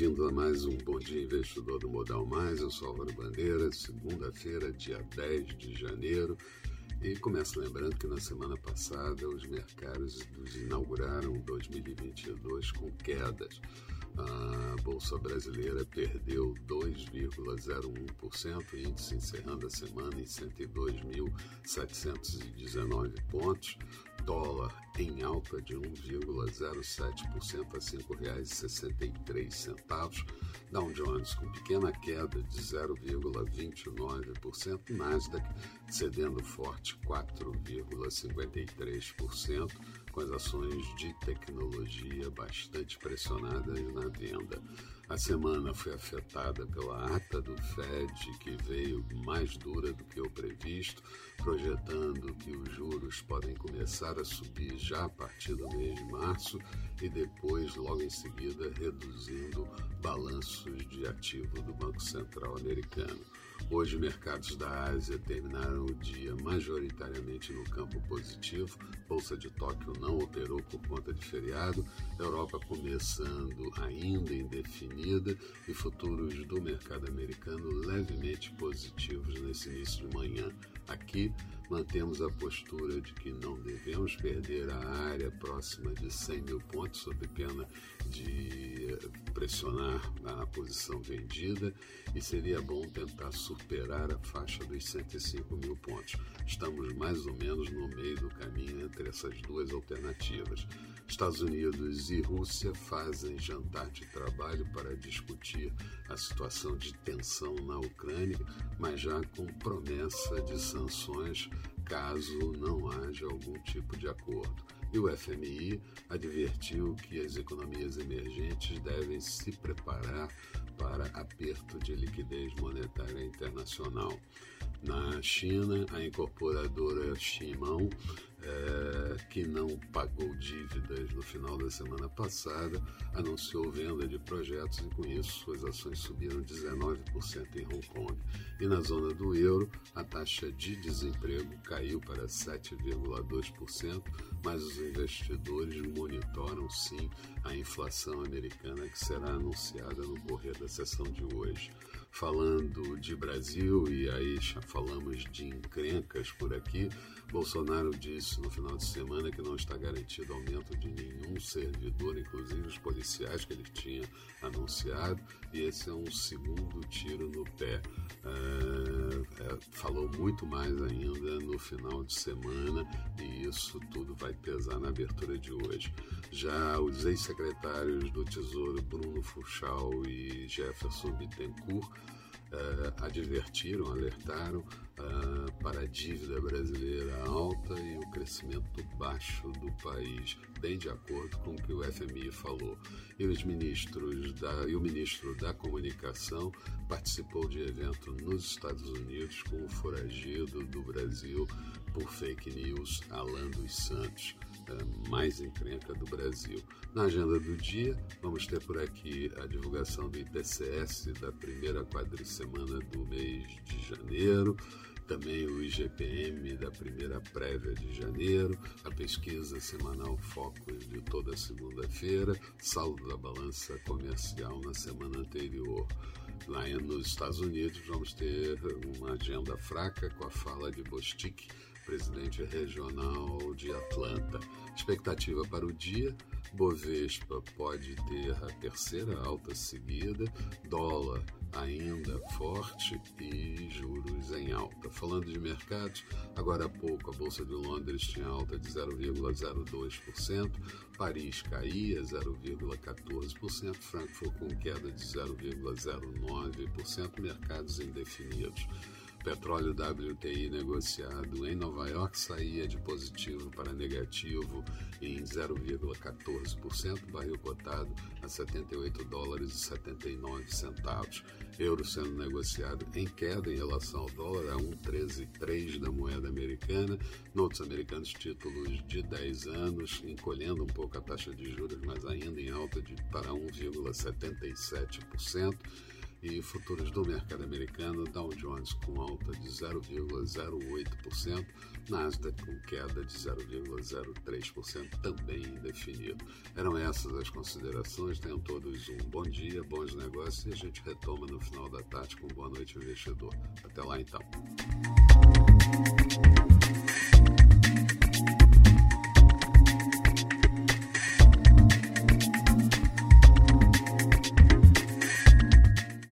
bem-vindo a mais um Bom Dia Investidor do Modal Mais. Eu sou Álvaro Bandeira, segunda-feira, dia 10 de janeiro. E começo lembrando que na semana passada os mercados inauguraram 2022 com quedas. A Bolsa Brasileira perdeu 2,01%, índice encerrando a semana em 102.719 pontos dólar em alta de 1,07% a R$ 5,63. Dow Jones com pequena queda de 0,29%, Nasdaq cedendo forte 4,53%, com as ações de tecnologia bastante pressionadas na venda. A semana foi afetada pela ata do Fed, que veio mais dura do que o previsto, projetando que os juros podem começar a subir já a partir do mês de março e depois, logo em seguida, reduzindo balanços de ativo do Banco Central americano. Hoje, mercados da Ásia terminaram o dia majoritariamente no campo positivo. Bolsa de Tóquio não operou por conta de feriado. Europa começando ainda indefinida e futuros do mercado americano levemente positivos nesse início de manhã. Aqui, mantemos a postura de que não devemos perder a área próxima de 100 mil pontos, sob pena de pressionar a posição vendida, e seria bom tentar superar a faixa dos 105 mil pontos. Estamos mais ou menos no meio do caminho entre essas duas alternativas. Estados Unidos e Rússia fazem jantar de trabalho para discutir a situação de tensão na Ucrânia, mas já com promessa de sanções caso não haja algum tipo de acordo. E o FMI advertiu que as economias emergentes devem se preparar para aperto de liquidez monetária internacional. Na China, a incorporadora Shimao é, que não pagou dívidas no final da semana passada, anunciou venda de projetos e, com isso, suas ações subiram 19% em Hong Kong. E na zona do euro, a taxa de desemprego caiu para 7,2%, mas os investidores monitoram sim a inflação americana que será anunciada no correr da sessão de hoje falando de Brasil, e aí já falamos de encrencas por aqui, Bolsonaro disse no final de semana que não está garantido aumento de nenhum servidor, inclusive os policiais que ele tinha anunciado, e esse é um segundo tiro no pé. É, é, falou muito mais ainda no final de semana, e isso tudo vai pesar na abertura de hoje. Já os ex-secretários do Tesouro, Bruno Fuchal e Jefferson Bittencourt, uh, advertiram, alertaram uh, para a dívida brasileira alta e o crescimento baixo do país, bem de acordo com o que o FMI falou. E os ministros da, e o ministro da Comunicação participou de evento nos Estados Unidos com o foragido do Brasil por fake news, Alan dos Santos mais encrenca do Brasil. Na agenda do dia, vamos ter por aqui a divulgação do IPCS da primeira quadricemana do mês de janeiro, também o IGPM da primeira prévia de janeiro, a pesquisa semanal Foco de toda segunda-feira, saldo da balança comercial na semana anterior. Lá nos Estados Unidos, vamos ter uma agenda fraca com a fala de Bostic presidente regional de Atlanta. Expectativa para o dia: Bovespa pode ter a terceira alta seguida, dólar ainda forte e juros em alta. Falando de mercados, agora há pouco a Bolsa de Londres tinha alta de 0,02%, Paris caía 0,14%, Frankfurt com queda de 0,09%, mercados indefinidos. Petróleo WTI negociado em Nova York saía de positivo para negativo em 0,14%, barril cotado a 78 dólares e 79 centavos. Euro sendo negociado em queda em relação ao dólar a 1,133 da moeda americana. Notos americanos títulos de 10 anos, encolhendo um pouco a taxa de juros, mas ainda em alta de, para 1,77%. E futuros do mercado americano, Dow Jones com alta de 0,08%, Nasdaq com queda de 0,03%, também indefinido. Eram essas as considerações. Tenham todos um bom dia, bons negócios e a gente retoma no final da tarde com Boa Noite Investidor. Até lá então.